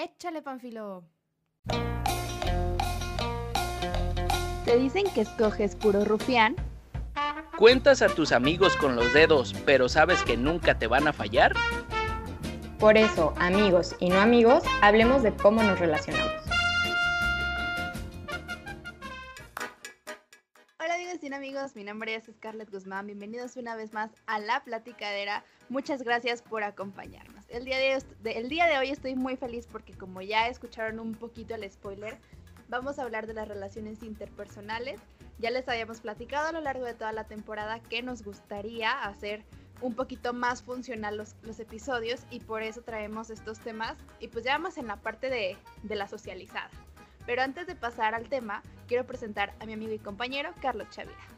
Échale, Panfilo. ¿Te dicen que escoges puro rufián? ¿Cuentas a tus amigos con los dedos, pero sabes que nunca te van a fallar? Por eso, amigos y no amigos, hablemos de cómo nos relacionamos. Amigos mi nombre es Scarlett Guzmán, bienvenidos una vez más a La Platicadera, muchas gracias por acompañarnos. El día de, el día de hoy estoy muy feliz porque como ya escucharon un poquito el spoiler, vamos a hablar de las relaciones interpersonales. Ya les habíamos platicado a lo largo de toda la temporada que nos gustaría hacer un poquito más funcional los, los episodios y por eso traemos estos temas y pues ya vamos en la parte de, de la socializada. Pero antes de pasar al tema, quiero presentar a mi amigo y compañero Carlos Chavira.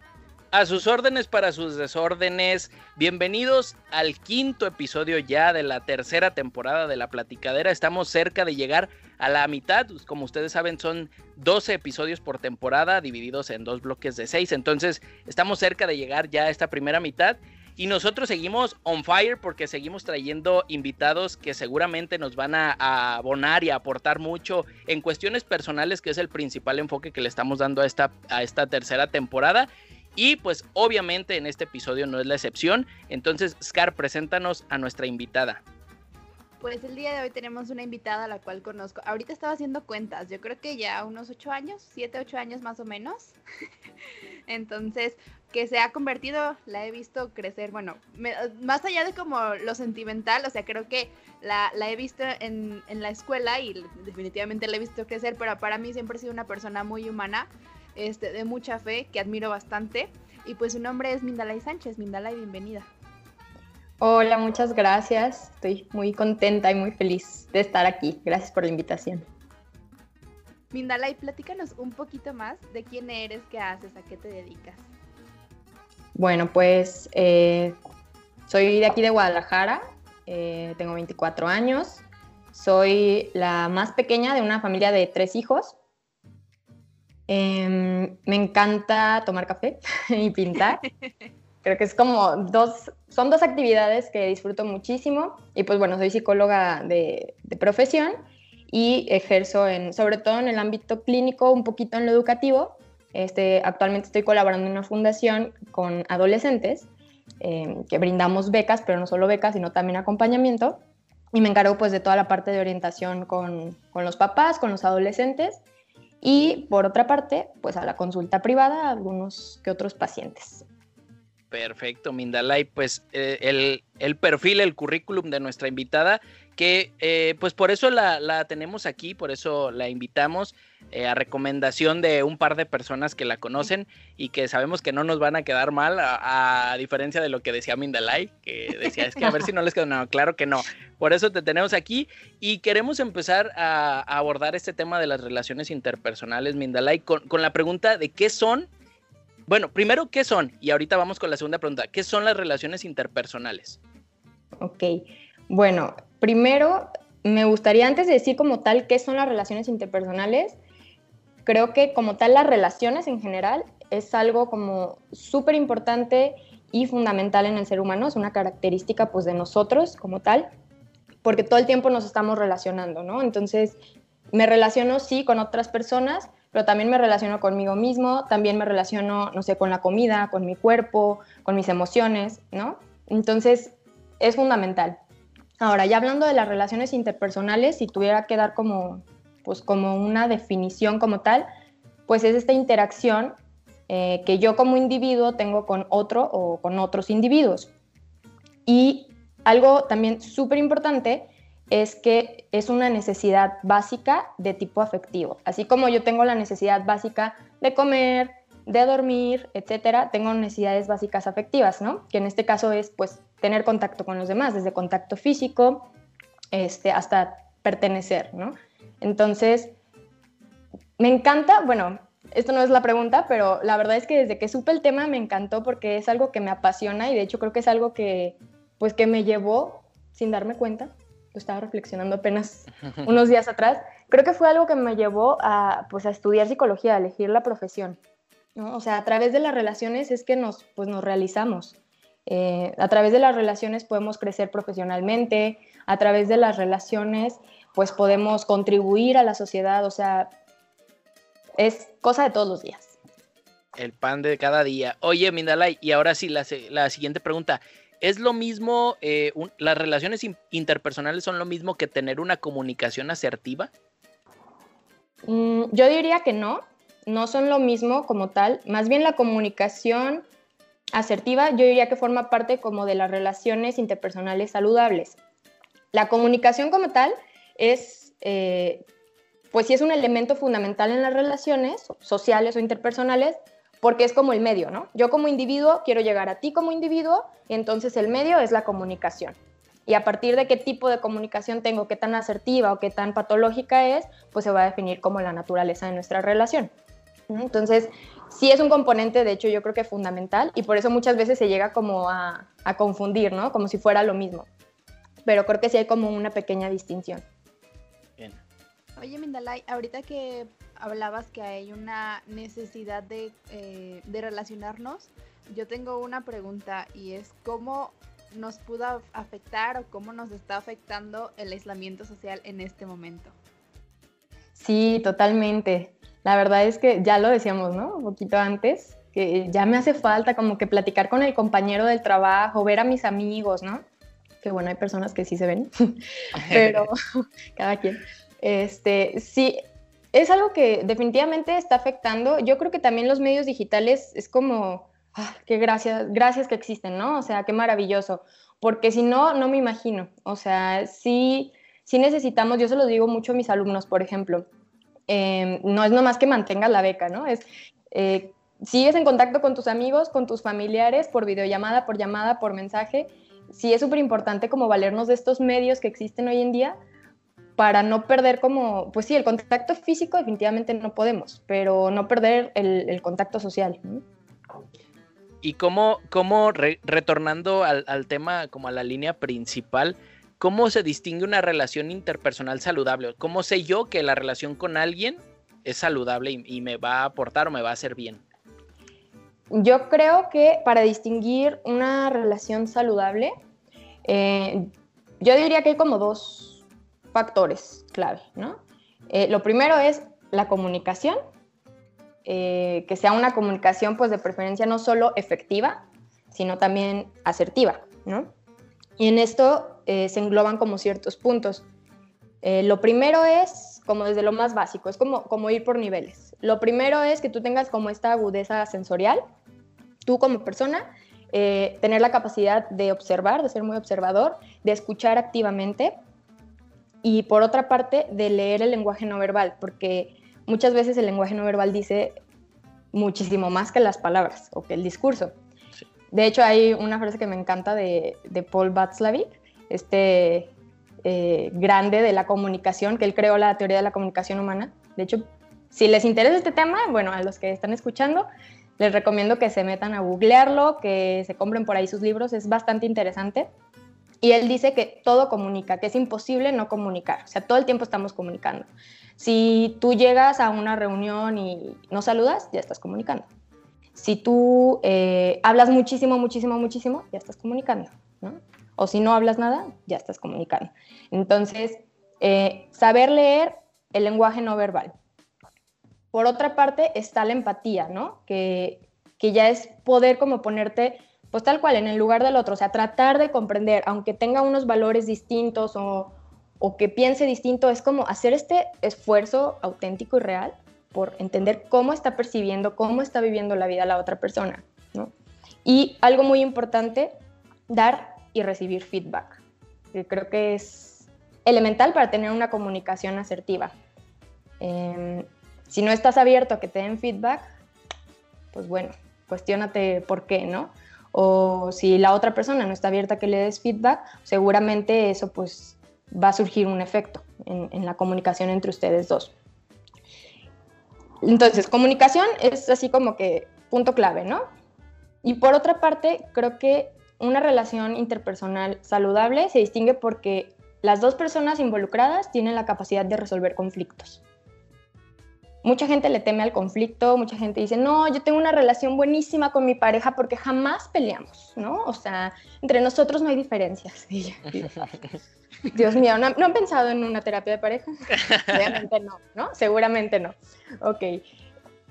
A sus órdenes para sus desórdenes. Bienvenidos al quinto episodio ya de la tercera temporada de La Platicadera. Estamos cerca de llegar a la mitad. Como ustedes saben, son 12 episodios por temporada divididos en dos bloques de 6. Entonces, estamos cerca de llegar ya a esta primera mitad. Y nosotros seguimos on fire porque seguimos trayendo invitados que seguramente nos van a, a, abonar y a aportar mucho en cuestiones personales, que es el principal enfoque que le estamos dando a esta, a esta tercera temporada. Y pues obviamente en este episodio no es la excepción. Entonces, Scar, preséntanos a nuestra invitada. Pues el día de hoy tenemos una invitada a la cual conozco. Ahorita estaba haciendo cuentas, yo creo que ya unos ocho años, siete, ocho años más o menos. Entonces, que se ha convertido, la he visto crecer, bueno, más allá de como lo sentimental, o sea, creo que la, la he visto en, en, la escuela y definitivamente la he visto crecer, pero para mí siempre ha sido una persona muy humana, este, de mucha fe, que admiro bastante. Y pues su nombre es Mindalay Sánchez. Mindalay, bienvenida. Hola, muchas gracias. Estoy muy contenta y muy feliz de estar aquí. Gracias por la invitación. Mindalay, platícanos un poquito más de quién eres, qué haces, a qué te dedicas. Bueno, pues eh, soy de aquí de Guadalajara, eh, tengo 24 años, soy la más pequeña de una familia de tres hijos. Eh, me encanta tomar café y pintar. Creo que es como dos, son dos actividades que disfruto muchísimo. Y pues bueno, soy psicóloga de, de profesión y ejerzo en, sobre todo en el ámbito clínico, un poquito en lo educativo. Este, actualmente estoy colaborando en una fundación con adolescentes eh, que brindamos becas, pero no solo becas, sino también acompañamiento. Y me encargo pues de toda la parte de orientación con, con los papás, con los adolescentes y por otra parte, pues a la consulta privada algunos que otros pacientes. Perfecto, Mindalay. Pues eh, el, el, perfil, el currículum de nuestra invitada, que eh, pues por eso la, la, tenemos aquí, por eso la invitamos eh, a recomendación de un par de personas que la conocen y que sabemos que no nos van a quedar mal, a, diferencia de lo que decía Mindalay, que decía, es que a ver si no les quedó, no, claro que no. Por eso te tenemos aquí y queremos empezar a, a abordar este tema de las relaciones interpersonales, Mindalay, con, con la pregunta de qué son bueno, primero, ¿qué son? Y ahorita vamos con la segunda pregunta. ¿Qué son las relaciones interpersonales? Ok, bueno, primero me gustaría antes de decir como tal qué son las relaciones interpersonales, creo que como tal las relaciones en general es algo como súper importante y fundamental en el ser humano, es una característica pues de nosotros como tal, porque todo el tiempo nos estamos relacionando, ¿no? Entonces, me relaciono sí con otras personas, pero también me relaciono conmigo mismo, también me relaciono, no sé, con la comida, con mi cuerpo, con mis emociones, ¿no? Entonces, es fundamental. Ahora, ya hablando de las relaciones interpersonales, si tuviera que dar como, pues, como una definición como tal, pues es esta interacción eh, que yo como individuo tengo con otro o con otros individuos. Y algo también súper importante es que es una necesidad básica de tipo afectivo. Así como yo tengo la necesidad básica de comer, de dormir, etcétera, tengo necesidades básicas afectivas, ¿no? Que en este caso es pues tener contacto con los demás, desde contacto físico este, hasta pertenecer, ¿no? Entonces, me encanta, bueno, esto no es la pregunta, pero la verdad es que desde que supe el tema me encantó porque es algo que me apasiona y de hecho creo que es algo que pues que me llevó sin darme cuenta lo estaba reflexionando apenas unos días atrás, creo que fue algo que me llevó a, pues, a estudiar psicología, a elegir la profesión. ¿no? O sea, a través de las relaciones es que nos, pues, nos realizamos. Eh, a través de las relaciones podemos crecer profesionalmente, a través de las relaciones pues podemos contribuir a la sociedad, o sea, es cosa de todos los días. El pan de cada día. Oye, Mindalay, y ahora sí, la, siguiente pregunta. ¿Es lo mismo, eh, las relaciones interpersonales son lo mismo que tener una comunicación asertiva? Mm, yo diría que no, no son lo mismo como tal. Más bien la comunicación asertiva, yo diría que forma parte como de las relaciones interpersonales saludables. La comunicación como tal es, eh, pues sí es un elemento fundamental en las relaciones sociales o interpersonales, porque es como el medio, ¿no? Yo como individuo quiero llegar a ti como individuo, y entonces el medio es la comunicación. Y a partir de qué tipo de comunicación tengo, qué tan asertiva o qué tan patológica es, pues se va a definir como la naturaleza de nuestra relación. Entonces, sí es un componente, de hecho, yo creo que fundamental, y por eso muchas veces se llega como a, a confundir, ¿no? Como si fuera lo mismo. Pero creo que sí hay como una pequeña distinción. Oye, Mindalay, ahorita que hablabas que hay una necesidad de, eh, de relacionarnos, yo tengo una pregunta y es cómo nos pudo afectar o cómo nos está afectando el aislamiento social en este momento. Sí, totalmente. La verdad es que ya lo decíamos, ¿no? Un poquito antes, que ya me hace falta como que platicar con el compañero del trabajo, ver a mis amigos, ¿no? Que bueno, hay personas que sí se ven, pero cada quien. Este, sí, es algo que definitivamente está afectando. Yo creo que también los medios digitales es como, ah, qué gracias, gracias que existen, ¿no? O sea, qué maravilloso. Porque si no, no me imagino. O sea, sí, sí necesitamos, yo se lo digo mucho a mis alumnos, por ejemplo, em, no es nomás que mantengas la beca, ¿no? Es, eh, sigues en contacto con tus amigos, con tus familiares, por videollamada, por llamada, por mensaje. Sí es súper importante como valernos de estos medios que existen hoy en día para no perder como, pues sí, el contacto físico definitivamente no podemos, pero no perder el, contacto social. Y cómo, cómo retornando al, tema, como a la línea principal, ¿cómo se distingue una relación interpersonal saludable? ¿Cómo sé yo que la relación con alguien es saludable y, me va a aportar o me va a hacer bien? Yo creo que para distinguir una relación saludable, eh, yo diría que hay como dos, factores clave, ¿no? Eh, lo primero es la comunicación, eh, que sea una comunicación pues de preferencia no solo efectiva, sino también asertiva, ¿no? Y en esto eh, se engloban como ciertos puntos. lo primero es como desde lo más básico, es como, como ir por niveles. Lo primero es que tú tengas como esta agudeza sensorial, tú como persona, tener la capacidad de observar, de ser muy observador, de escuchar activamente, y por otra parte de leer el lenguaje no verbal, porque muchas veces el lenguaje no verbal dice muchísimo más que las palabras o que el discurso. De hecho, hay una frase que me encanta de, Paul Václavic, este eh, grande de la comunicación, que él creó la teoría de la comunicación humana. De hecho, si les interesa este tema, bueno, a los que están escuchando, les recomiendo que se metan a googlearlo, que se compren por ahí sus libros, es bastante interesante. Y él dice que todo comunica, que es imposible no comunicar, o sea, todo el tiempo estamos comunicando. Si tú llegas a una reunión y no saludas, ya estás comunicando. Si tú eh, hablas muchísimo, muchísimo, muchísimo, ya estás comunicando, ¿no? O si no hablas nada, ya estás comunicando. Entonces, eh, saber leer el lenguaje no verbal. Por otra parte, está la empatía, ¿no? Que, que ya es poder como ponerte pues tal cual, en el lugar del otro, o sea, tratar de comprender, aunque tenga unos valores distintos o, que piense distinto, es como hacer este esfuerzo auténtico y real por entender cómo está percibiendo, cómo está viviendo la vida la otra persona, ¿no? Y algo muy importante, dar y recibir feedback, que creo que es elemental para tener una comunicación asertiva. Em, si no estás abierto a que te den feedback, pues bueno, cuestionate por qué, ¿no? O si la otra persona no está abierta a que le des feedback, seguramente eso pues va a surgir un efecto en, la comunicación entre ustedes dos. Entonces, comunicación es así como que punto clave, ¿no? Y por otra parte, creo que una relación interpersonal saludable se distingue porque las dos personas involucradas tienen la capacidad de resolver conflictos. Mucha gente le teme al conflicto, mucha gente dice, no, yo tengo una relación buenísima con mi pareja porque jamás peleamos, ¿no? O sea, entre nosotros no hay diferencias. Dios mío, ¿no, han pensado en una terapia de pareja? Obviamente no, ¿no? Seguramente no. Ok.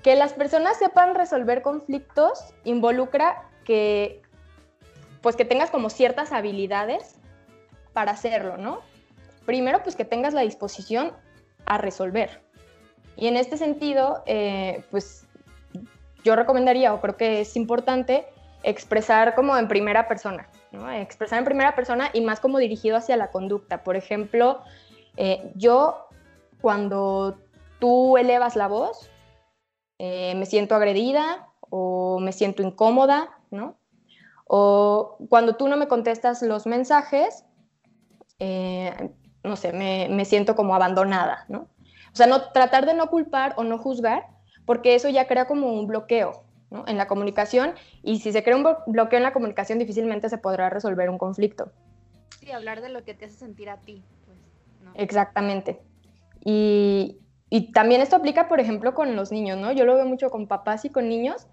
Que las personas sepan resolver conflictos involucra que, pues que tengas como ciertas habilidades para hacerlo, ¿no? Primero, pues que tengas la disposición a resolver. Y en este sentido, eh, pues yo recomendaría o creo que es importante expresar como en primera persona, ¿no? expresar en primera persona y más como dirigido hacia la conducta. Por ejemplo, eh, yo cuando tú elevas la voz, eh, me siento agredida o me siento incómoda, ¿no? O cuando tú no me contestas los mensajes, no sé, me, me, siento como abandonada, ¿no? O sea, no, tratar de no culpar o no juzgar, porque eso ya crea como un bloqueo ¿no? en la comunicación y si se crea un bloqueo en la comunicación difícilmente se podrá resolver un conflicto. Sí, hablar de lo que te hace sentir a ti. Pues, ¿no? Exactamente. Y, y también esto aplica, por ejemplo, con los niños, ¿no? Yo lo veo mucho con papás y con niños.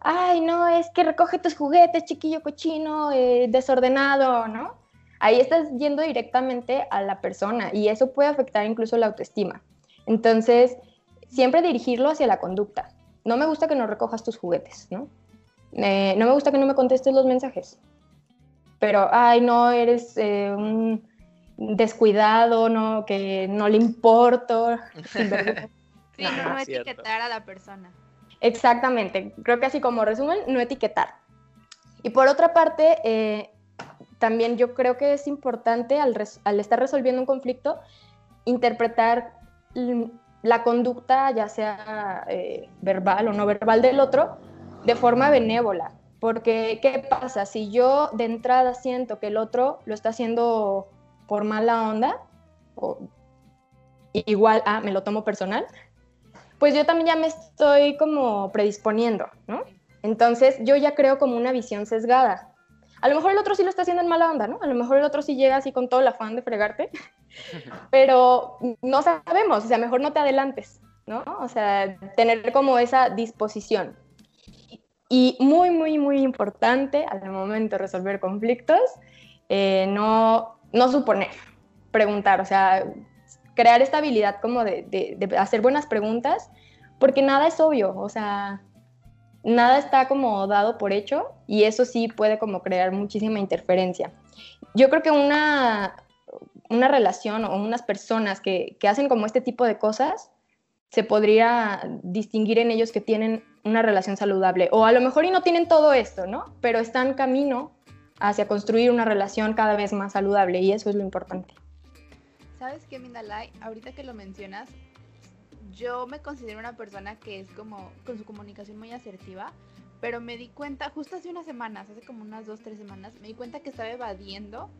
Ay, no, es que recoge tus juguetes, chiquillo cochino, eh, desordenado, ¿no? Ahí estás yendo directamente a la persona y eso puede afectar incluso la autoestima. Entonces, siempre dirigirlo hacia la conducta. No me gusta que no recojas tus juguetes, ¿no? no me gusta que no me contestes los mensajes. Pero, ay, no, eres eh, un descuidado, no, que no le importo. sí, no, etiquetar a la persona. Exactamente. Creo que así como resumen, no etiquetar. Y por otra parte, eh, también yo creo que es importante al, al, estar resolviendo un conflicto, interpretar la conducta, ya sea eh, verbal o no verbal del otro, de forma benévola. Porque, ¿qué pasa? Si yo de entrada siento que el otro lo está haciendo por mala onda, o igual, ah, me lo tomo personal, pues yo también ya me estoy como predisponiendo, ¿no? Entonces yo ya creo como una visión sesgada. A lo mejor el otro sí lo está haciendo en mala onda, ¿no? A lo mejor el otro sí llega así con todo el afán de fregarte, pero no sabemos, o sea, mejor no te adelantes, ¿no? O sea, tener como esa disposición. Y muy, muy, muy importante al momento de resolver conflictos, eh, no, no suponer, preguntar, o sea, crear esta habilidad como de, de hacer buenas preguntas, porque nada es obvio, o sea, nada está como dado por hecho y eso sí puede como crear muchísima interferencia. Yo creo que una, una relación o unas personas que, que hacen como este tipo de cosas, se podría distinguir en ellos que tienen una relación saludable. O a lo mejor y no tienen todo esto, ¿no? Pero están camino hacia construir una relación cada vez más saludable y eso es lo importante. ¿Sabes qué, Mindalay? Ahorita que lo mencionas, yo me considero una persona que es como con su comunicación muy asertiva, pero me di cuenta, justo hace unas semanas, hace como unas dos, tres semanas, me di cuenta que estaba evadiendo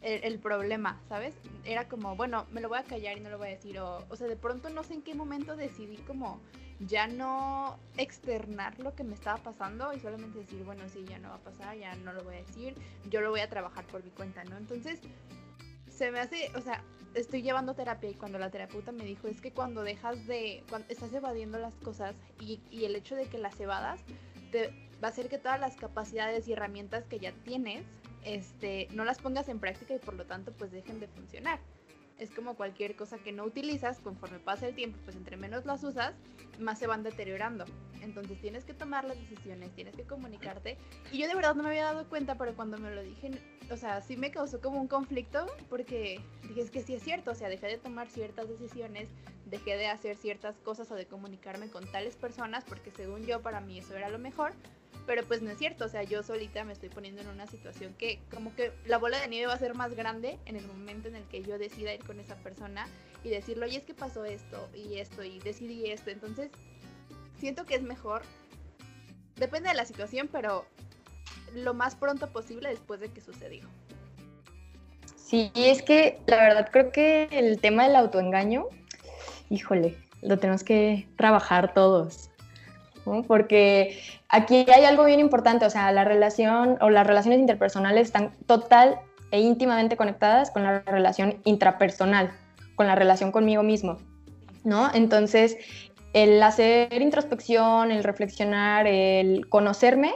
el, problema, ¿sabes? Era como, bueno, me lo voy a callar y no lo voy a decir, o, o sea, de pronto no sé en qué momento decidí como ya no externar lo que me estaba pasando y solamente decir, bueno, sí, ya no va a pasar, ya no lo voy a decir, yo lo voy a trabajar por mi cuenta, ¿no? Entonces, se me hace, o sea, estoy llevando terapia y cuando la terapeuta me dijo es que cuando dejas de, cuando estás evadiendo las cosas y, el hecho de que las evadas te va a hacer que todas las capacidades y herramientas que ya tienes, este, no las pongas en práctica y por lo tanto pues dejen de funcionar es como cualquier cosa que no utilizas, conforme pasa el tiempo, pues entre menos las usas, más se van deteriorando. Entonces tienes que tomar las decisiones, tienes que comunicarte. Y yo de verdad no me había dado cuenta, pero cuando me lo dije, o sea, sí me causó como un conflicto, porque dije, es que sí es cierto, o sea, dejé de tomar ciertas decisiones, dejé de hacer ciertas cosas o de comunicarme con tales personas, porque según yo, para mí eso era lo mejor pero pues no es cierto, o sea, yo solita me estoy poniendo en una situación que como que la bola de nieve va a ser más grande en el momento en el que yo decida ir con esa persona y decirle, oye, es que pasó esto y esto y decidí esto. Entonces, siento que es mejor, depende de la situación, pero lo más pronto posible después de que sucedió. Sí, es que la verdad creo que el tema del autoengaño, híjole, lo tenemos que trabajar todos. Porque aquí hay algo bien importante, o sea, la relación o las relaciones interpersonales están total e íntimamente conectadas con la relación intrapersonal, con la relación conmigo mismo, ¿no? Entonces, el hacer introspección, el reflexionar, el conocerme,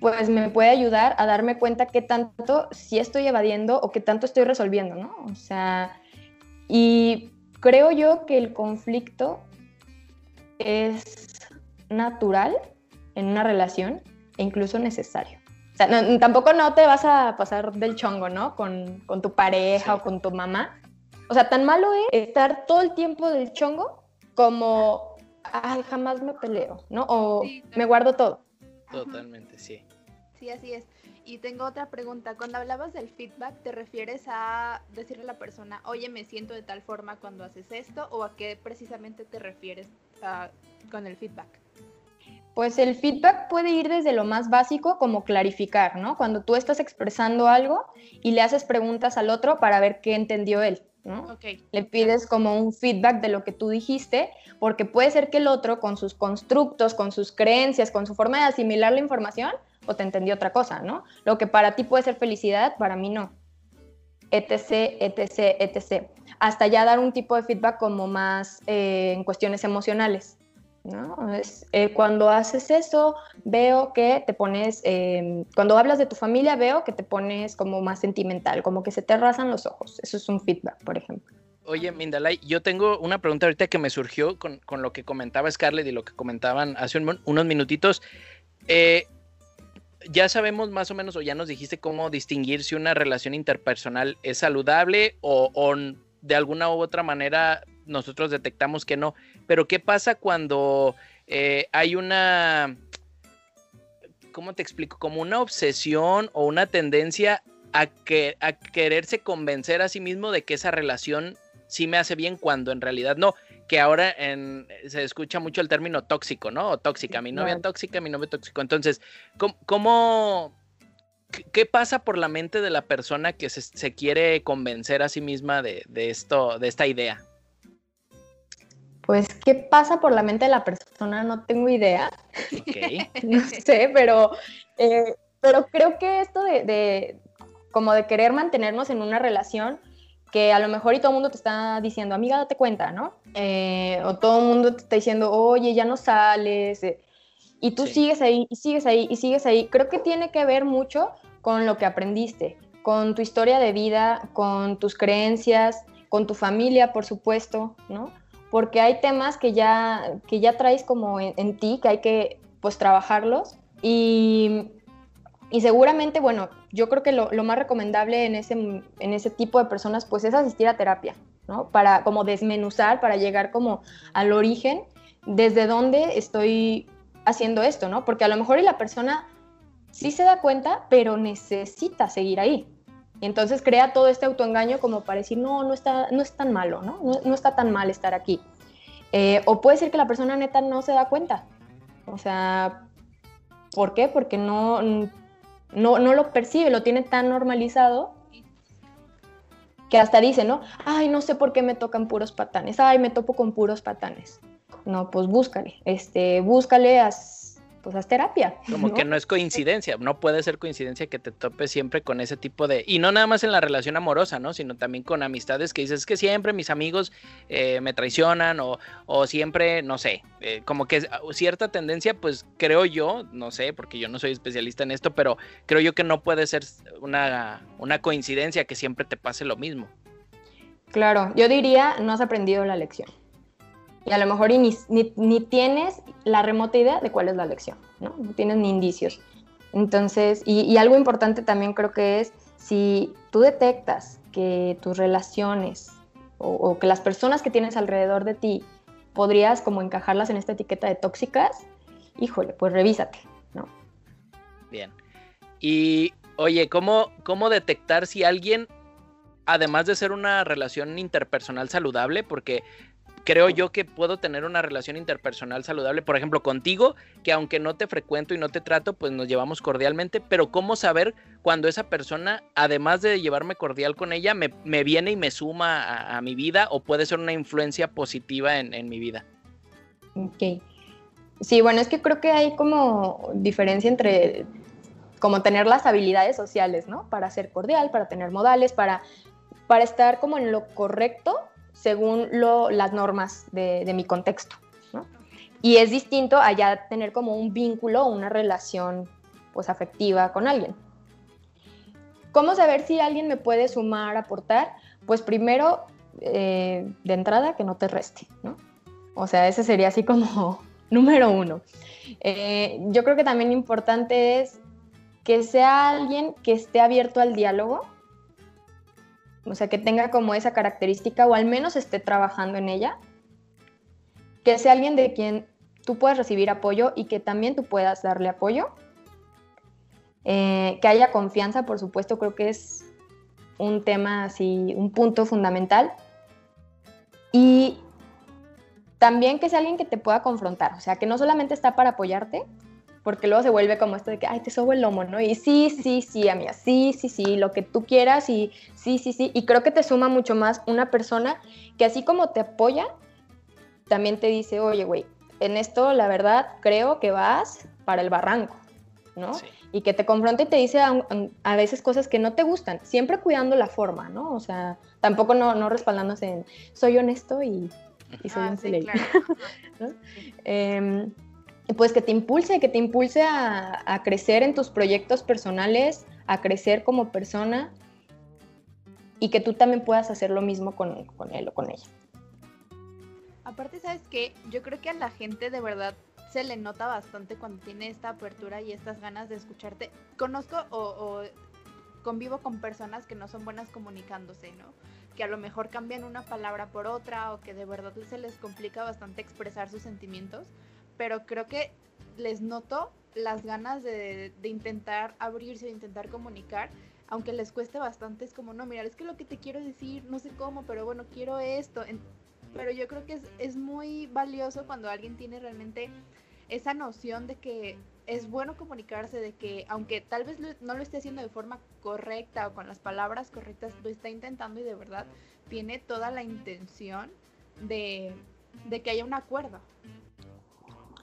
pues me puede ayudar a darme cuenta qué tanto sí estoy evadiendo o qué tanto estoy resolviendo, ¿no? O sea, y creo yo que el conflicto es natural en una relación e incluso necesario. O sea, tampoco no te vas a pasar del chongo, ¿no? Con, tu pareja o con tu mamá. O sea, tan malo es estar todo el tiempo del chongo como, ay, jamás me peleo, ¿no? O me guardo todo. Totalmente, sí. Sí, así es. Y tengo otra pregunta. Cuando hablabas del feedback, ¿te refieres a decirle a la persona, oye, me siento de tal forma cuando haces esto? ¿O a qué precisamente te refieres ah, con el feedback? Pues el feedback puede ir desde lo más básico como clarificar, ¿no? Cuando tú estás expresando algo y le haces preguntas al otro para ver qué entendió él, ¿no? Okay. Le pides como un feedback de lo que tú dijiste, porque puede ser que el otro con sus constructos, con sus creencias, con su forma de asimilar la información, o te entendió otra cosa, ¿no? Lo que para ti puede ser felicidad, para mí no. Etc, etc, etc. Hasta ya dar un tipo de feedback como más eh, en cuestiones emocionales. ¿no? Es, eh, cuando haces eso, veo que te pones, em, cuando hablas de tu familia, veo que te pones como más sentimental, como que se te rasan los ojos. Eso es un feedback, por ejemplo. Oye, Mindalay, yo tengo una pregunta ahorita que me surgió con, lo que comentaba Scarlett y lo que comentaban hace unos minutitos. Eh, ya sabemos más o menos, o ya nos dijiste cómo distinguir si una relación interpersonal es saludable o, de alguna u otra manera nosotros detectamos que no. Pero ¿qué pasa cuando eh, hay una, ¿cómo te explico? Como una obsesión o una tendencia a, que, a quererse convencer a sí mismo de que esa relación sí me hace bien cuando en realidad no que ahora en, se escucha mucho el término tóxico, ¿no? O tóxica, mi novia tóxica, mi novio tóxico. Entonces, ¿cómo, qué pasa por la mente de la persona que se, quiere convencer a sí misma de, esto, de esta idea? Pues, ¿qué pasa por la mente de la persona? No tengo idea. Okay. no sé, pero, eh, pero creo que esto de, de, como de querer mantenernos en una relación, que a lo mejor y todo el mundo te está diciendo, amiga, date cuenta, ¿no? Eh, o todo el mundo te está diciendo, oye, ya no sales, eh", y tú sigues ahí, y sigues ahí, y sigues ahí. Creo que tiene que ver mucho con lo que aprendiste, con tu historia de vida, con tus creencias, con tu familia, por supuesto, ¿no? Porque hay temas que ya, que ya traes como en, en ti, que hay que, pues, trabajarlos. Y y seguramente, bueno, yo creo que lo, más recomendable en ese, en ese tipo de personas, pues es asistir a terapia, ¿no? Para como desmenuzar, para llegar como al origen, desde dónde estoy haciendo esto, ¿no? Porque a lo mejor y la persona sí se da cuenta, pero necesita seguir ahí. Y entonces crea todo este autoengaño como para decir, no, no está, no es tan malo, ¿no? No, está tan mal estar aquí. Eh, o puede ser que la persona neta no se da cuenta. O sea, ¿por qué? Porque no no, no lo percibe, lo tiene tan normalizado que hasta dice, ¿no? Ay, no sé por qué me tocan puros patanes, ay, me topo con puros patanes. No, pues búscale, este, búscale, pues haz terapia. Como que no es coincidencia, no puede ser coincidencia que te topes siempre con ese tipo de, y no nada más en la relación amorosa, ¿no? Sino también con amistades que dices, es que siempre mis amigos eh, me traicionan o, o, siempre, no sé, eh, como que cierta tendencia, pues creo yo, no sé, porque yo no soy especialista en esto, pero creo yo que no puede ser una, una coincidencia que siempre te pase lo mismo. Claro, yo diría, no has aprendido la lección y a lo mejor ni, ni, tienes la remota idea de cuál es la lección, ¿no? No tienes ni indicios. Entonces, y, algo importante también creo que es, si tú detectas que tus relaciones o, que las personas que tienes alrededor de ti podrías como encajarlas en esta etiqueta de tóxicas, híjole, pues revísate, ¿no? Bien. Y oye, ¿cómo, cómo detectar si alguien, además de ser una relación interpersonal saludable, porque creo yo que puedo tener una relación interpersonal saludable, por ejemplo, contigo, que aunque no te frecuento y no te trato, pues nos llevamos cordialmente, pero ¿cómo saber cuando esa persona, además de llevarme cordial con ella, me, viene y me suma a, mi vida o puede ser una influencia positiva en, mi vida? Ok. Sí, bueno, es que creo que hay como diferencia entre como tener las habilidades sociales, ¿no? Para ser cordial, para tener modales, para, para estar como en lo correcto según lo, las normas de, mi contexto. Y es distinto a ya tener como un vínculo una relación pues afectiva con alguien. ¿Cómo saber si alguien me puede sumar, aportar? Pues primero, eh, de entrada, que no te reste, ¿no? O sea, ese sería así como número uno. Eh, yo creo que también importante es que sea alguien que esté abierto al diálogo, o sea, que tenga como esa característica o al menos esté trabajando en ella, que sea alguien de quien tú puedas recibir apoyo y que también tú puedas darle apoyo, eh, que haya confianza, por supuesto, creo que es un tema así, un punto fundamental, y también que sea alguien que te pueda confrontar, o sea, que no solamente está para apoyarte, porque luego se vuelve como esto de que, ay, te sobo el lomo, ¿no? Y sí, sí, sí, amiga, sí, sí, sí, lo que tú quieras y sí, sí, sí. Y creo que te suma mucho más una persona que así como te apoya, también te dice, oye, güey, en esto la verdad creo que vas para el barranco, ¿no? Y que te confronta y te dice a, veces cosas que no te gustan, siempre cuidando la forma, ¿no? O sea, tampoco no, no respaldándose en, soy honesto y, soy ah, un sí, claro. Em, pues que te impulse, que te impulse a, crecer en tus proyectos personales, a crecer como persona y que tú también puedas hacer lo mismo con, con él o con ella. Aparte, ¿sabes qué? Yo creo que a la gente de verdad se le nota bastante cuando tiene esta apertura y estas ganas de escucharte. Conozco o, o convivo con personas que no son buenas comunicándose, ¿no? Que a lo mejor cambian una palabra por otra o que de verdad se les complica bastante expresar sus sentimientos pero creo que les noto las ganas de, intentar abrirse, de intentar comunicar, aunque les cueste bastante, es como, no, mira, es que lo que te quiero decir, no sé cómo, pero bueno, quiero esto. pero yo creo que es, es muy valioso cuando alguien tiene realmente esa noción de que es bueno comunicarse, de que aunque tal vez no lo esté haciendo de forma correcta o con las palabras correctas, lo está intentando y de verdad tiene toda la intención de, de que haya un acuerdo.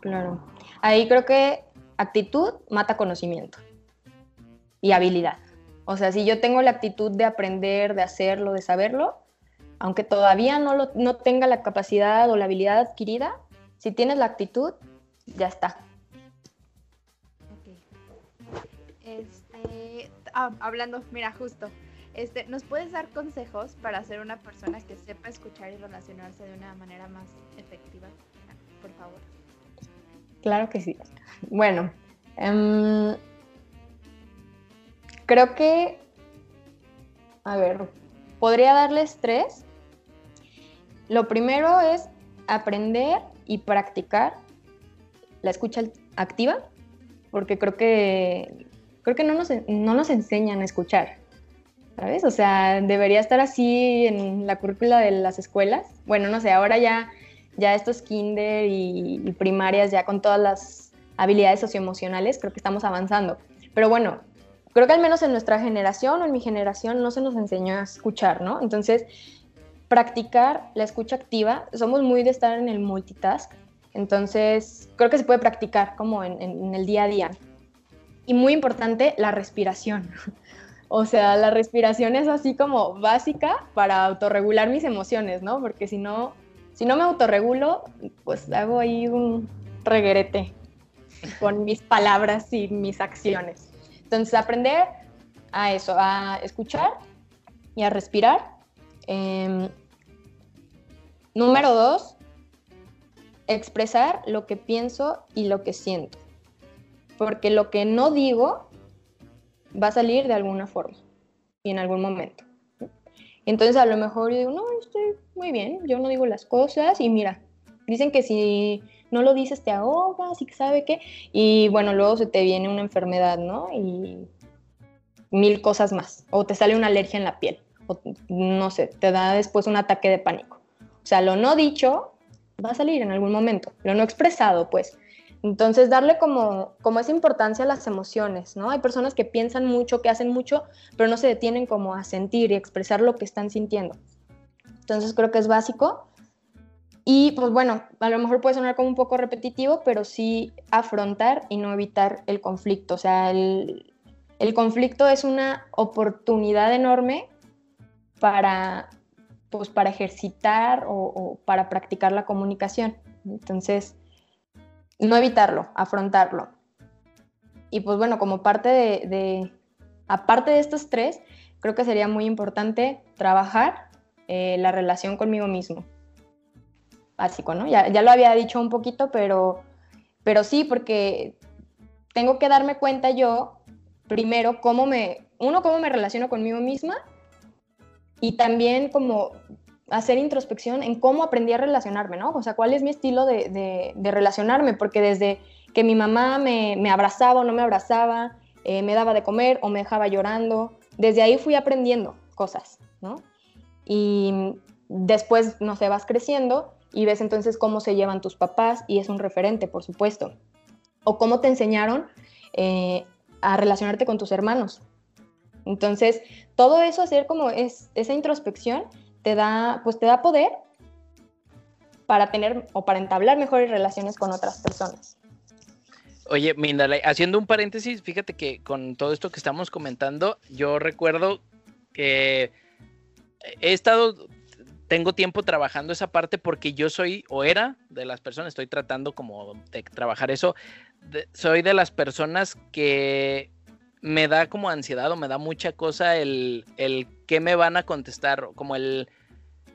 Claro. Ahí creo que actitud mata conocimiento y habilidad. O sea, si yo tengo la actitud de aprender, de hacerlo, de saberlo, aunque todavía no, lo, no tenga la capacidad o la habilidad adquirida, si tienes la actitud, ya está. Este, ah, hablando, mira, justo, este, ¿nos puedes dar consejos para ser una persona que sepa escuchar y relacionarse de una manera más efectiva? Por favor. Claro que sí. Bueno, em, creo que, a ver, podría darles tres. Lo primero es aprender y practicar la escucha activa, porque creo que, creo que no, nos, no nos enseñan a escuchar. ¿Sabes? O sea, debería estar así en la currícula de las escuelas. Bueno, no sé, ahora ya ya estos kinder y, primarias, ya con todas las habilidades socioemocionales, creo que estamos avanzando. Pero bueno, creo que al menos en nuestra generación o en mi generación no se nos enseñó a escuchar, ¿no? Entonces, practicar la escucha activa, somos muy de estar en el multitask, entonces creo que se puede practicar como en, en el día a día. Y muy importante, la respiración. O sea, la respiración es así como básica para autorregular mis emociones, ¿no? Porque si no, si no me autorregulo, pues hago ahí un reguerete con mis palabras y mis acciones. Entonces, aprender a eso, a escuchar y a respirar. Em, número dos, expresar lo que pienso y lo que siento. Porque lo que no digo va a salir de alguna forma y en algún momento. Entonces a lo mejor yo digo, no, estoy muy bien, yo no digo las cosas y mira, dicen que si no lo dices te ahogas y sabe qué, y bueno, luego se te viene una enfermedad, ¿no? Y mil cosas más, o te sale una alergia en la piel, o no sé, te da después un ataque de pánico. O sea, lo no dicho va a salir en algún momento, lo no expresado, pues. Entonces, darle como, como esa importancia a las emociones, ¿no? Hay personas que piensan mucho, que hacen mucho, pero no se detienen como a sentir y expresar lo que están sintiendo. Entonces, creo que es básico. Y pues bueno, a lo mejor puede sonar como un poco repetitivo, pero sí afrontar y no evitar el conflicto. O sea, el, conflicto es una oportunidad enorme para, pues, para ejercitar o, o para practicar la comunicación. Entonces, no evitarlo, afrontarlo. Y pues bueno, como parte de, aparte de estos tres, creo que sería muy importante trabajar eh, la relación conmigo mismo. Básico, ¿no? Ya, ya lo había dicho un poquito, pero, pero sí, porque tengo que darme cuenta yo, primero, cómo me, uno, cómo me relaciono conmigo misma y también como hacer introspección en cómo aprendí a relacionarme, ¿no? O sea, cuál es mi estilo de, de relacionarme, porque desde que mi mamá me, abrazaba o no me abrazaba, eh, me daba de comer o me dejaba llorando. Desde ahí fui aprendiendo cosas, ¿no? Y después, no sé, vas creciendo y ves entonces cómo se llevan tus papás y es un referente, por supuesto. O cómo te enseñaron eh, a relacionarte con tus hermanos. Entonces, todo eso, hacer como es, esa introspección, te da, pues te da poder para tener o para entablar mejores relaciones con otras personas. Oye, Mindalay, haciendo un paréntesis, fíjate que con todo esto que estamos comentando, yo recuerdo que he estado, tengo tiempo trabajando esa parte porque yo soy o era de las personas, estoy tratando como de trabajar eso, soy de las personas que me da como ansiedad o me da mucha cosa el, el qué me van a contestar, como el,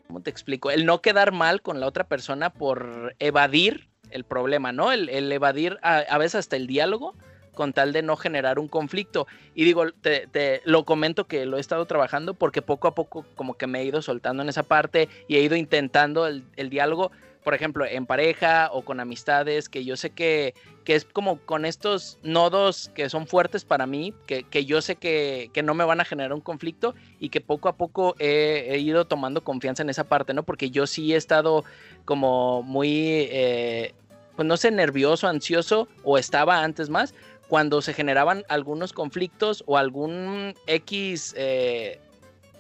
¿cómo te explico? El no quedar mal con la otra persona por evadir el problema, ¿no? El, evadir a, veces hasta el diálogo con tal de no generar un conflicto. Y digo, te, lo comento que lo he estado trabajando porque poco a poco como que me he ido soltando en esa parte y he ido intentando el, diálogo, por ejemplo, en pareja o con amistades, que yo sé que, que, es como con estos nodos que son fuertes para mí, que, que yo sé que, que, no me van a generar un conflicto y que poco a poco he, ido tomando confianza en esa parte, ¿no? Porque yo sí he estado como muy, eh, pues no sé, nervioso, ansioso, o estaba antes más, cuando se generaban algunos conflictos o algún X eh,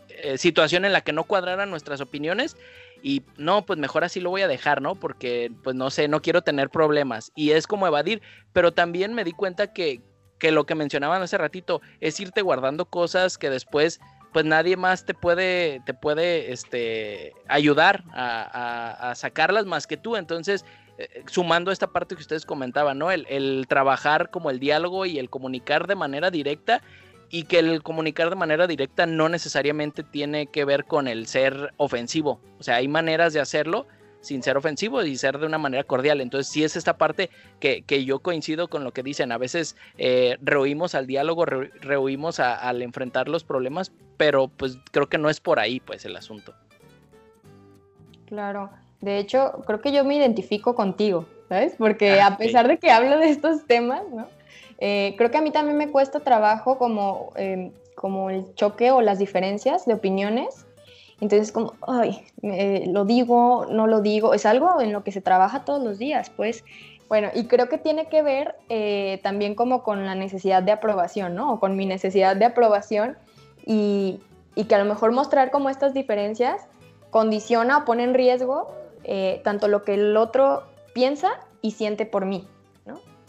eh, situación en la que no cuadraran nuestras opiniones. Y no, pues mejor así lo voy a dejar, ¿no? Porque, pues no sé, no quiero tener problemas. Y es como evadir. Pero también me di cuenta que, que lo que mencionaban hace ratito es irte guardando cosas que después pues nadie más te puede, te puede este, ayudar a, sacarlas más que tú. Entonces, eh, sumando esta parte que ustedes comentaban, ¿no? El, trabajar como el diálogo y el comunicar de manera directa y que el comunicar de manera directa no necesariamente tiene que ver con el ser ofensivo. O sea, hay maneras de hacerlo sin ser ofensivo y ser de una manera cordial. Entonces, sí es esta parte que, yo coincido con lo que dicen. A veces eh, rehuimos al diálogo, rehuimos al enfrentar los problemas, pero pues creo que no es por ahí pues el asunto. Claro. De hecho, creo que yo me identifico contigo, ¿sabes? Porque ah, a pesar de que hablo de estos temas, ¿no? Eh, creo que a mí también me cuesta trabajo como, em, como el choque o las diferencias de opiniones entonces, como, ay, lo digo, no lo digo, es algo en lo que se trabaja todos los días, pues. Bueno, y creo que tiene que ver eh, también como con la necesidad de aprobación, ¿no? O con mi necesidad de aprobación y, y que a lo mejor mostrar como estas diferencias condiciona o pone en riesgo eh, tanto lo que el otro piensa y siente por mí.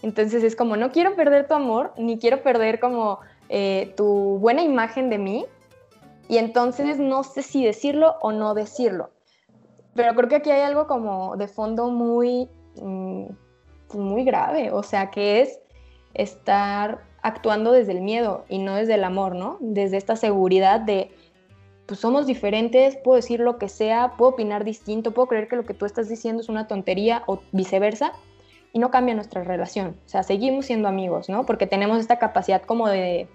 Entonces es como, no quiero perder tu amor, ni quiero perder como eh, tu buena imagen de mí, y entonces no sé si decirlo o no decirlo. Pero creo que aquí hay algo como de fondo muy, mm, pues muy grave, o sea, que es estar actuando desde el miedo y no desde el amor, ¿no? Desde esta seguridad de, pues somos diferentes, puedo decir lo que sea, puedo opinar distinto, puedo creer que lo que tú estás diciendo es una tontería o viceversa, y no cambia nuestra relación. O sea, seguimos siendo amigos, ¿no? Porque tenemos esta capacidad como de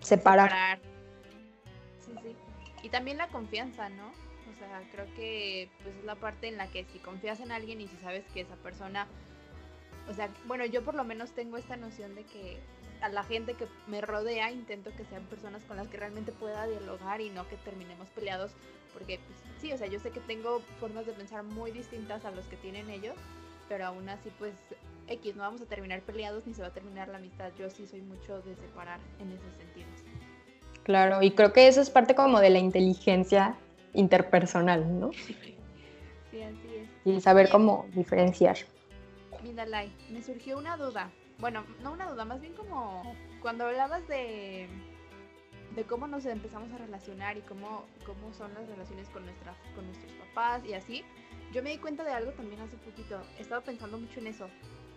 separar. separar. Y también la confianza, ¿no? O sea, creo que pues es la parte en la que si confías en alguien y si sabes que esa persona, o sea, bueno, yo por lo menos tengo esta noción de que a la gente que me rodea intento que sean personas con las que realmente pueda dialogar y no que terminemos peleados, porque pues, sí, o sea, yo sé que tengo formas de pensar muy distintas a los que tienen ellos, pero aún así pues X, no vamos a terminar peleados ni se va a terminar la amistad, yo sí soy mucho de separar en ese sentido. Claro, y creo que eso es parte como de la inteligencia interpersonal, ¿no? Sí, así es. Y saber cómo diferenciar. Mindalay, me surgió una duda. Bueno, no una duda, más bien como cuando hablabas de, de cómo nos empezamos a relacionar y cómo, cómo son las relaciones con, nuestra, con nuestros papás y así, yo me di cuenta de algo también hace poquito. He estado pensando mucho en eso.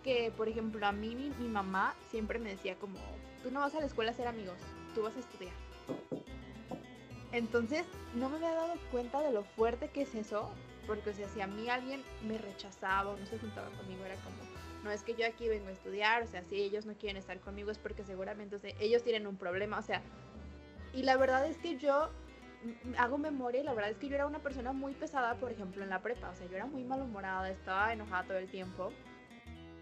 que, por ejemplo, a mí mi, mamá siempre me decía como, tú no vas a la escuela a ser amigos, tú vas a estudiar. Entonces, no me había dado cuenta de lo fuerte que es eso, porque o sea, si a mí alguien me rechazaba o no se juntaba conmigo, era como, no es que yo aquí vengo a estudiar, o sea, si ellos no quieren estar conmigo es porque seguramente ellos tienen un problema, o sea, y la verdad es que yo hago memoria y la verdad es que yo era una persona muy pesada, por ejemplo, en la prepa, o sea, yo era muy malhumorada, estaba enojada todo el tiempo.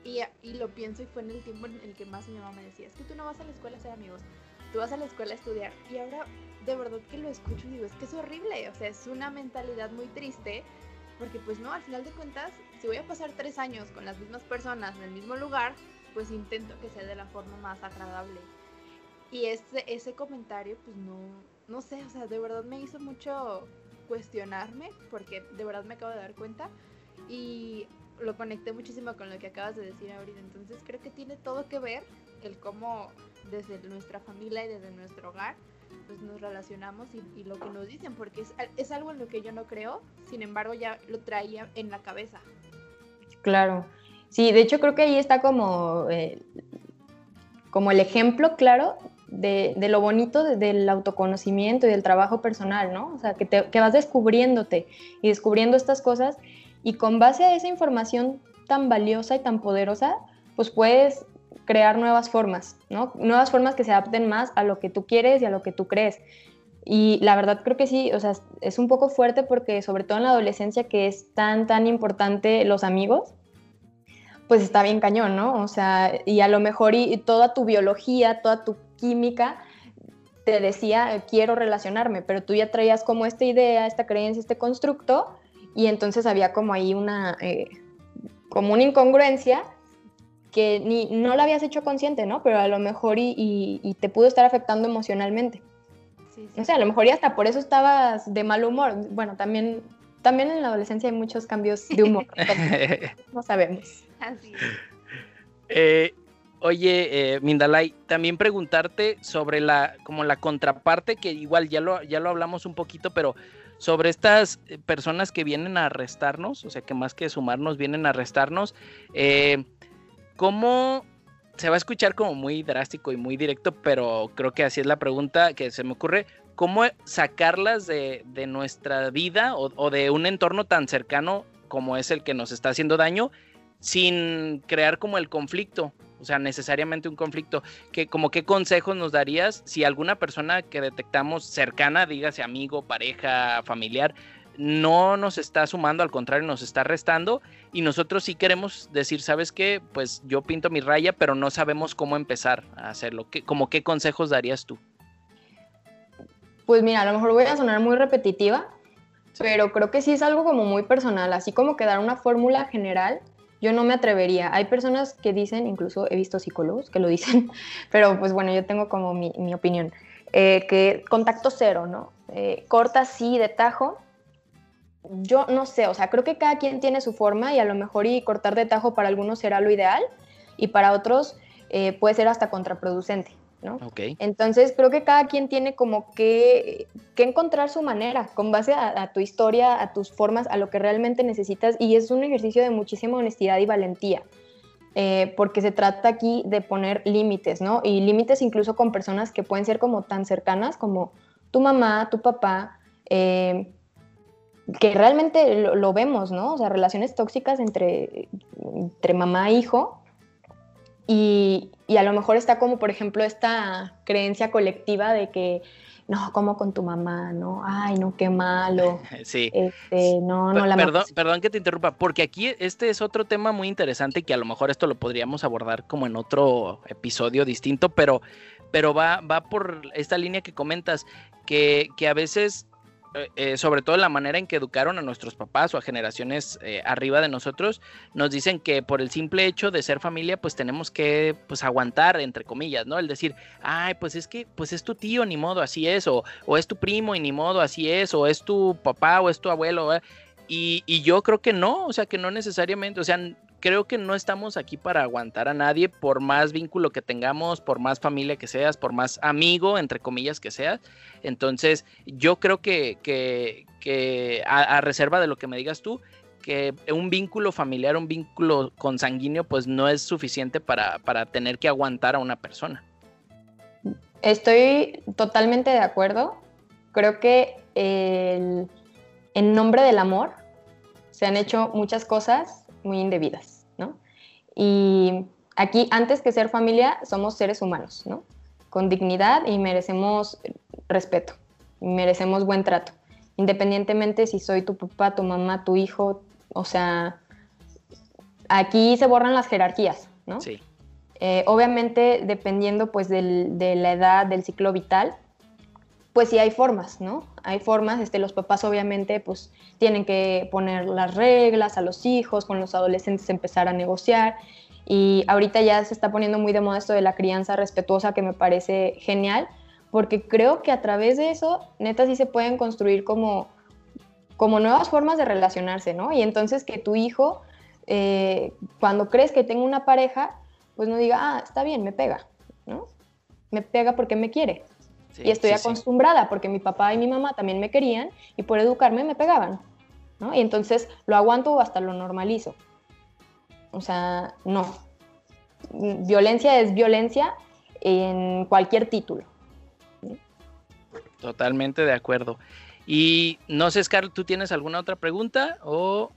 Y, y lo pienso y fue en el tiempo en el que más mi mamá me decía, es que tú no vas a la escuela a ser amigos, tú vas a la escuela a estudiar. Y ahora de verdad que lo escucho y digo, es que es horrible, o sea, es una mentalidad muy triste, porque pues no, al final de cuentas, si voy a pasar tres años con las mismas personas en el mismo lugar, pues intento que sea de la forma más agradable. Y ese, ese comentario, pues no, no sé, o sea, de verdad me hizo mucho cuestionarme, porque de verdad me acabo de dar cuenta. Y lo conecté muchísimo con lo que acabas de decir ahorita. Entonces creo que tiene todo que ver el cómo desde nuestra familia y desde nuestro hogar pues nos relacionamos y, lo que nos dicen, porque es, es, algo en lo que yo no creo, sin embargo ya lo traía en la cabeza. Claro, sí, de hecho creo que ahí está como, eh, como el ejemplo claro de, de, lo bonito del autoconocimiento y del trabajo personal, ¿no? O sea, que, te, que vas descubriéndote y descubriendo estas cosas y con base a esa información tan valiosa y tan poderosa, pues puedes crear nuevas formas, ¿no? Nuevas formas que se adapten más a lo que tú quieres y a lo que tú crees. Y la verdad creo que sí, o sea, es un poco fuerte porque sobre todo en la adolescencia que es tan, tan importante los amigos, pues está bien cañón, ¿no? O sea, y a lo mejor y, toda tu biología, toda tu química te decía, quiero relacionarme, pero tú ya traías como esta idea, esta creencia, este constructo, y entonces había como ahí una, eh, como una incongruencia que ni, no la habías hecho consciente, ¿no? Pero a lo mejor y, te pudo estar afectando emocionalmente. Sí, O sea, a lo mejor y hasta por eso estabas de mal humor. Bueno, también, también en la adolescencia hay muchos cambios de humor. no sabemos. Así eh, oye, eh, Mindalay, también preguntarte sobre la, como la contraparte, que igual ya lo, ya lo hablamos un poquito, pero sobre estas personas que vienen a arrestarnos, o sea, que más que sumarnos, vienen a arrestarnos. Eh, ¿Cómo se va a escuchar como muy drástico y muy directo, pero creo que así es la pregunta que se me ocurre. ¿Cómo sacarlas de, nuestra vida o, de un entorno tan cercano como es el que nos está haciendo daño sin crear como el conflicto? O sea, necesariamente un conflicto. Que, como qué consejos nos darías si alguna persona que detectamos cercana, dígase amigo, pareja, familiar, no nos está sumando, al contrario, nos está restando y nosotros sí queremos decir, ¿sabes qué? Pues yo pinto mi raya, pero no sabemos cómo empezar a hacerlo. ¿Qué, como qué consejos darías tú? Pues mira, a lo mejor voy a sonar muy repetitiva, pero creo que sí es algo como muy personal, así como que dar una fórmula general, yo no me atrevería. Hay personas que dicen, incluso he visto psicólogos que lo dicen, pero pues bueno, yo tengo como mi, opinión, eh, que contacto cero, ¿no? Eh, corta sí de tajo yo no sé, o sea, creo que cada quien tiene su forma y a lo mejor y cortar de tajo para algunos será lo ideal y para otros eh, puede ser hasta contraproducente, ¿no? Okay. Entonces creo que cada quien tiene como que, que encontrar su manera con base a, tu historia, a tus formas, a lo que realmente necesitas y es un ejercicio de muchísima honestidad y valentía. Eh, porque se trata aquí de poner límites, ¿no? Y límites incluso con personas que pueden ser como tan cercanas como tu mamá, tu papá, eh, que realmente lo, vemos, ¿no? O sea, relaciones tóxicas entre, entre mamá e hijo. Y, y, a lo mejor está como, por ejemplo, esta creencia colectiva de que, no, como con tu mamá, ¿no? Ay, no, qué malo. Sí. Este, no, no la perdón, perdón que te interrumpa, porque aquí este es otro tema muy interesante que a lo mejor esto lo podríamos abordar como en otro episodio distinto, pero, pero va, va por esta línea que comentas, que, que a veces eh, eh, sobre todo la manera en que educaron a nuestros papás o a generaciones eh, arriba de nosotros, nos dicen que por el simple hecho de ser familia, pues tenemos que pues aguantar, entre comillas, ¿no? El decir, ay, pues es que, pues es tu tío, ni modo, así es, o, o es tu primo y ni modo, así es, o es tu papá o es tu abuelo. Y, y yo creo que no, o sea, que no necesariamente, o sea, creo que no estamos aquí para aguantar a nadie, por más vínculo que tengamos, por más familia que seas, por más amigo, entre comillas, que seas. Entonces, yo creo que, que, a, reserva de lo que me digas tú, que un vínculo familiar, un vínculo consanguíneo, pues no es suficiente para, para tener que aguantar a una persona. Estoy totalmente de acuerdo. Creo que el, en nombre del amor se han hecho muchas cosas muy indebidas, ¿no? Y aquí, antes que ser familia, somos seres humanos, ¿no? Con dignidad y merecemos respeto, y merecemos buen trato, independientemente si soy tu papá, tu mamá, tu hijo, o sea, aquí se borran las jerarquías, ¿no? Sí. Eh, obviamente, dependiendo pues de la edad, del ciclo vital, pues sí hay formas, ¿no? Hay formas, este, los papás obviamente pues tienen que poner las reglas a los hijos, con los adolescentes empezar a negociar y ahorita ya se está poniendo muy de moda esto de la crianza respetuosa que me parece genial, porque creo que a través de eso, neta, sí se pueden construir como, como nuevas formas de relacionarse, ¿no? Y entonces que tu hijo, eh, cuando crees que tenga una pareja, pues no diga, ah, está bien, me pega, ¿no? Me pega porque me quiere. Y estoy acostumbrada porque mi papá y mi mamá también me querían y por educarme me pegaban, ¿no? Y entonces lo aguanto o hasta lo normalizo. O sea, no. Violencia es violencia en cualquier título. Totalmente de acuerdo. Y no sé, Scar, ¿tú tienes alguna otra pregunta? O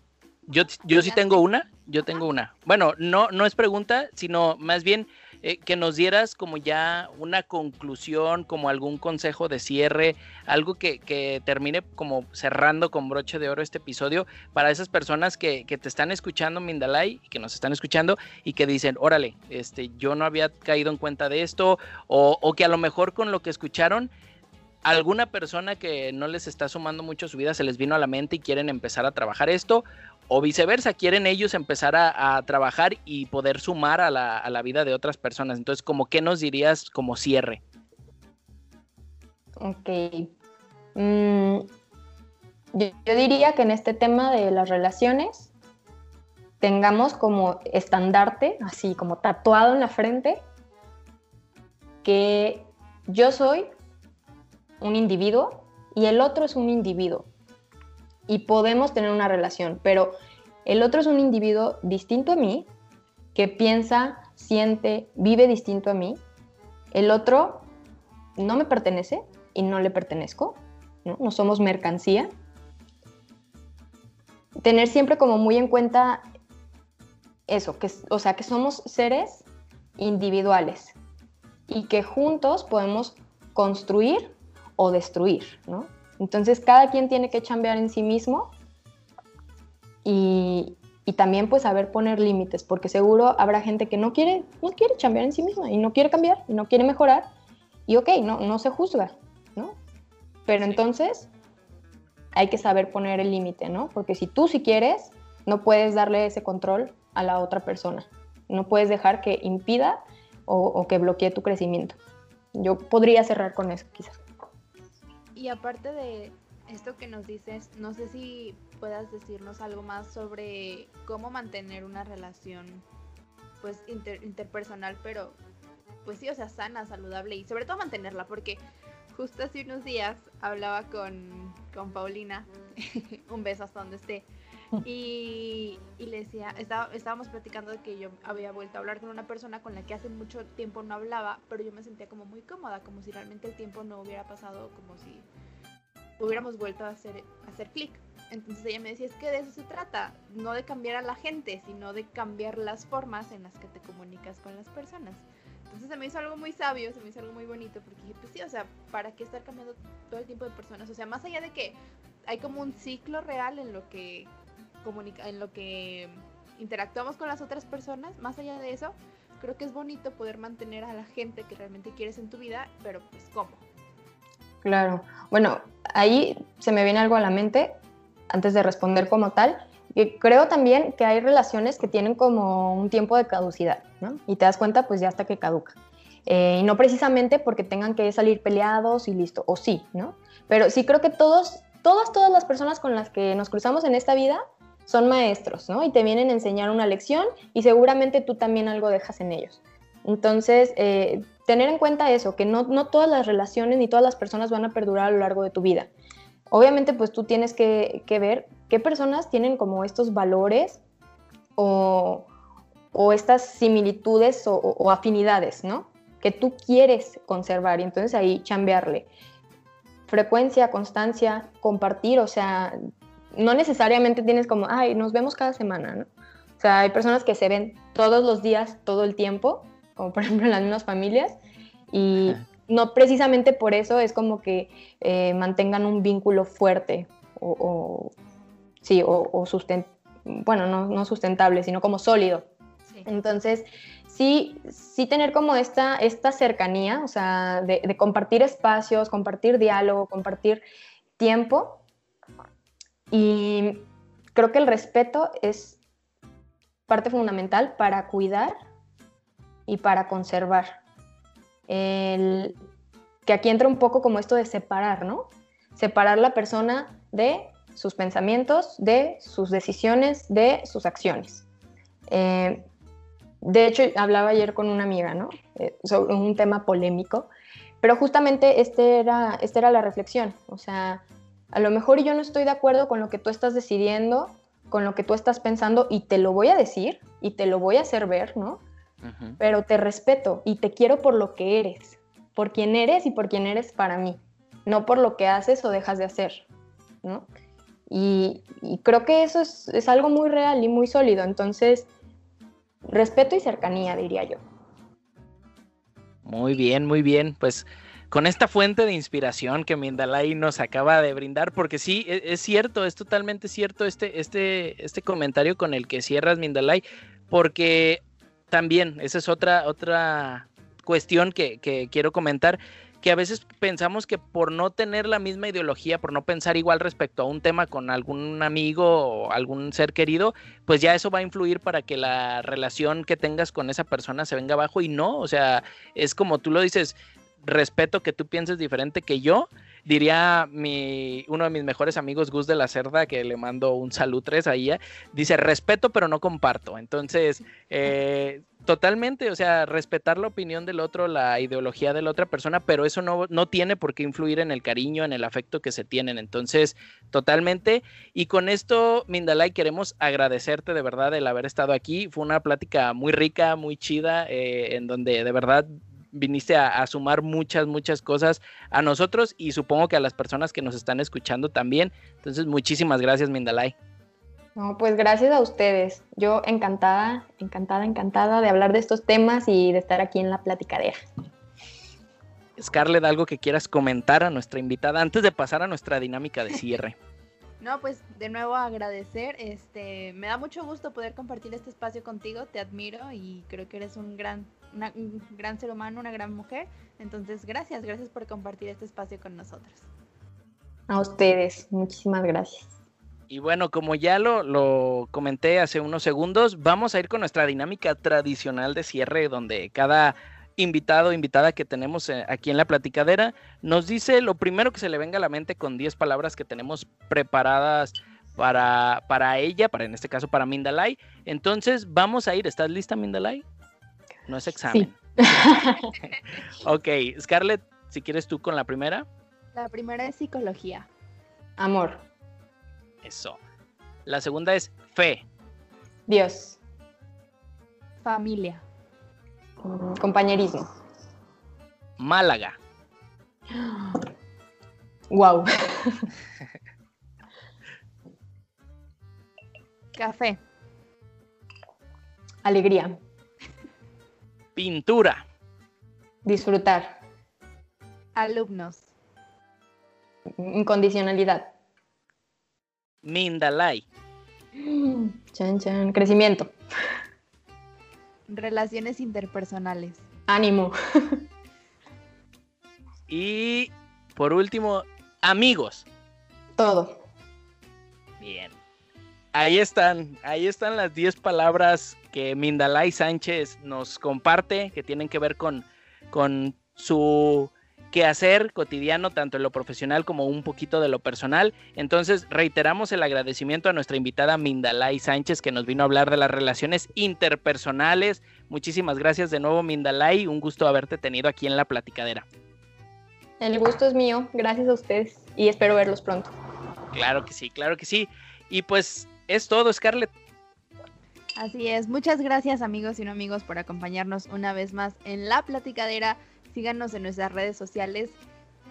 yo, yo sí tengo una, yo tengo una. Bueno, no, no es pregunta, sino más bien eh, que nos dieras como ya una conclusión, como algún consejo de cierre, algo que, termine como cerrando con broche de oro este episodio para esas personas que, te están escuchando, Mindalay, y que nos están escuchando y que dicen, órale, este, yo no había caído en cuenta de esto, o, o que a lo mejor con lo que escucharon alguna persona que no les está sumando mucho a su vida se les vino a la mente y quieren empezar a trabajar esto, o viceversa, quieren ellos empezar a, trabajar y poder sumar a la, vida de otras personas. Entonces, como qué nos dirías como cierre? Ok. Mm, yo, diría que en este tema de las relaciones tengamos como estandarte, así como tatuado en la frente, que yo soy un individuo y el otro es un individuo y podemos tener una relación, pero el otro es un individuo distinto a mí, que piensa, siente, vive distinto a mí. El otro no me pertenece y no le pertenezco, no, somos mercancía. Tener siempre como muy en cuenta eso, que, o sea, que somos seres individuales y que juntos podemos construir o destruir, ¿no? Entonces cada quien tiene que chambear en sí mismo y, también pues saber poner límites, porque seguro habrá gente que no quiere, no quiere chambear en sí misma y no quiere cambiar y no quiere mejorar y ok, no, no se juzga, ¿no? Pero entonces hay que saber poner el límite, ¿no? Porque si tú si quieres, no puedes darle ese control a la otra persona. No puedes dejar que impida o, o que bloquee tu crecimiento. Yo podría cerrar con eso, quizás. Y aparte de esto que nos dices, no sé si puedas decirnos algo más sobre cómo mantener una relación pues interpersonal, pero pues sí, o sea, sana, saludable y sobre todo mantenerla, porque justo hace unos días hablaba con, con Paulina, un beso hasta donde esté, y, le decía, estábamos platicando de que yo había vuelto a hablar con una persona con la que hace mucho tiempo no hablaba, pero yo me sentía como muy cómoda, como si realmente el tiempo no hubiera pasado, como si hubiéramos vuelto a hacer, hacer clic. Entonces ella me decía, es que de eso se trata, no de cambiar a la gente, sino de cambiar las formas en las que te comunicas con las personas. Entonces se me hizo algo muy sabio, se me hizo algo muy bonito, porque dije, pues sí, o sea, ¿para qué estar cambiando todo el tiempo de personas? O sea, más allá de que hay como un ciclo real en lo que comunica, en lo que interactuamos con las otras personas, más allá de eso, creo que es bonito poder mantener a la gente que realmente quieres en tu vida, pero pues ¿cómo? Claro. Bueno, ahí se me viene algo a la mente antes de responder como tal. Y creo también que hay relaciones que tienen como un tiempo de caducidad, ¿no? Y te das cuenta pues ya hasta que caduca. Eh, y no precisamente porque tengan que salir peleados y listo, o sí, ¿no? Pero sí creo que todos, todas, todas las personas con las que nos cruzamos en esta vida son maestros, ¿no? Y te vienen a enseñar una lección y seguramente tú también algo dejas en ellos. Entonces, eh, tener en cuenta eso, que no, no todas las relaciones ni todas las personas van a perdurar a lo largo de tu vida. Obviamente, pues tú tienes que, ver qué personas tienen como estos valores o, estas similitudes o, afinidades, ¿no? Que tú quieres conservar y entonces ahí chambearle. Frecuencia, constancia, compartir, o sea, no necesariamente tienes como, ay, nos vemos cada semana, ¿no? O sea, hay personas que se ven todos los días, todo el tiempo, como por ejemplo en las mismas familias, y no precisamente por eso es como que eh, mantengan un vínculo fuerte o, sí, o, bueno, no, sustentable, sino como sólido. Entonces, sí, sí tener como esta, esta cercanía, o sea, de, de compartir espacios, compartir diálogo, compartir tiempo. Y creo que el respeto es parte fundamental para cuidar y para conservar. El, que aquí entra un poco como esto de separar, ¿no? Separar la persona de sus pensamientos, de sus decisiones, de sus acciones. Eh, de hecho, hablaba ayer con una amiga, ¿no? Eh, sobre un tema polémico, pero justamente este era, esta era la reflexión. O sea, a lo mejor yo no estoy de acuerdo con lo que tú estás decidiendo, con lo que tú estás pensando, y te lo voy a decir, y te lo voy a hacer ver, ¿no? Pero te respeto y te quiero por lo que eres, por quien eres y por quien eres para mí, no por lo que haces o dejas de hacer, ¿no? Y, creo que eso es, algo muy real y muy sólido. Entonces, respeto y cercanía, diría yo. Muy bien, muy bien. Pues con esta fuente de inspiración que Mindalay nos acaba de brindar, porque sí, es, es, cierto, es totalmente cierto este, este, este comentario con el que cierras Mindalay, porque también, esa es otra, otra cuestión que, que quiero comentar que a veces pensamos que por no tener la misma ideología, por no pensar igual respecto a un tema con algún amigo o algún ser querido, pues ya eso va a influir para que la relación que tengas con esa persona se venga abajo y no, o sea, es como tú lo dices, respeto que tú pienses diferente que yo, diría mi, uno de mis mejores amigos, Gus de la Cerda, que le mando un salud tres a ella, dice respeto pero no comparto. Entonces, eh, totalmente, o sea, respetar la opinión del otro, la ideología de la otra persona, pero eso no, no tiene por qué influir en el cariño, en el afecto que se tienen. Entonces, totalmente. Y con esto, Mindalay, queremos agradecerte de verdad el haber estado aquí. Fue una plática muy rica, muy chida, eh, en donde de verdad viniste a, sumar muchas, muchas cosas a nosotros y supongo que a las personas que nos están escuchando también. Entonces, muchísimas gracias, Mindalay. No, pues gracias a ustedes. Yo encantada, encantada, encantada de hablar de estos temas y de estar aquí en la platicadera. Scarlett, algo que quieras comentar a nuestra invitada antes de pasar a nuestra dinámica de cierre. No, pues de nuevo agradecer. Este, me da mucho gusto poder compartir este espacio contigo. Te admiro y creo que eres un gran, un gran ser humano, una gran mujer. Entonces, gracias, gracias por compartir este espacio con nosotros. A ustedes, muchísimas gracias. Y bueno, como ya lo, lo, comenté hace unos segundos, vamos a ir con nuestra dinámica tradicional de cierre, donde cada invitado o invitada que tenemos eh, aquí en la platicadera nos dice lo primero que se le venga a la mente con 10 palabras que tenemos preparadas para, para ella, para en este caso para Mindalay. Entonces, vamos a ir. ¿Estás lista, Mindalay? No es examen. ok, Scarlett, si quieres tú con la primera. La primera es psicología. Amor. Eso. La segunda es fe. Dios. Familia. Mm, compañerismo. Málaga. Wow. Café. Alegría. Pintura. Disfrutar. Alumnos. Incondicionalidad. Mindalay. Chan, chan. Crecimiento. Relaciones interpersonales. Ánimo. y por último, amigos. Todo. Bien. Ahí están, ahí están las 10 palabras que Mindalay Sánchez nos comparte, que tienen que ver con, con su hacer cotidiano, tanto en lo profesional como un poquito de lo personal. Entonces, reiteramos el agradecimiento a nuestra invitada Mindalay Sánchez, que nos vino a hablar de las relaciones interpersonales. Muchísimas gracias de nuevo, Mindalay. Un gusto haberte tenido aquí en la platicadera. El gusto es mío. Gracias a ustedes y espero verlos pronto. Claro que sí, claro que sí. Y pues es todo, Scarlett. Así es, muchas gracias amigos y no amigos por acompañarnos una vez más en La Platicadera. Síganos en nuestras redes sociales,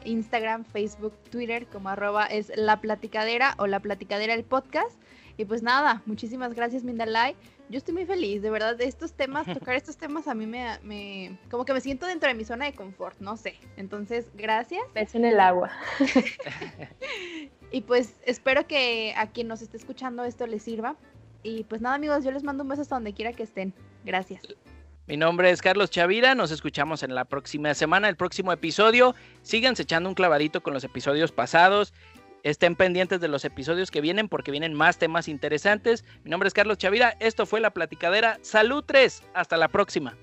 Instagram, Facebook, Twitter, como arroba es La Platicadera o La Platicadera el podcast. Y pues nada, muchísimas gracias Mindalay. Yo estoy muy feliz, de verdad, de estos temas, tocar estos temas a mí me, me, como que me siento dentro de mi zona de confort, no sé. Entonces, gracias. Pez en el agua. y pues espero que a quien nos esté escuchando esto les sirva. Y pues nada amigos, yo les mando un beso hasta donde quiera que estén. Gracias. Mi nombre es Carlos Chavira, nos escuchamos en la próxima semana, el próximo episodio. Síganse echando un clavadito con los episodios pasados. Estén pendientes de los episodios que vienen porque vienen más temas interesantes. Mi nombre es Carlos Chavira, esto fue La Platicadera. Salud 3, hasta la próxima.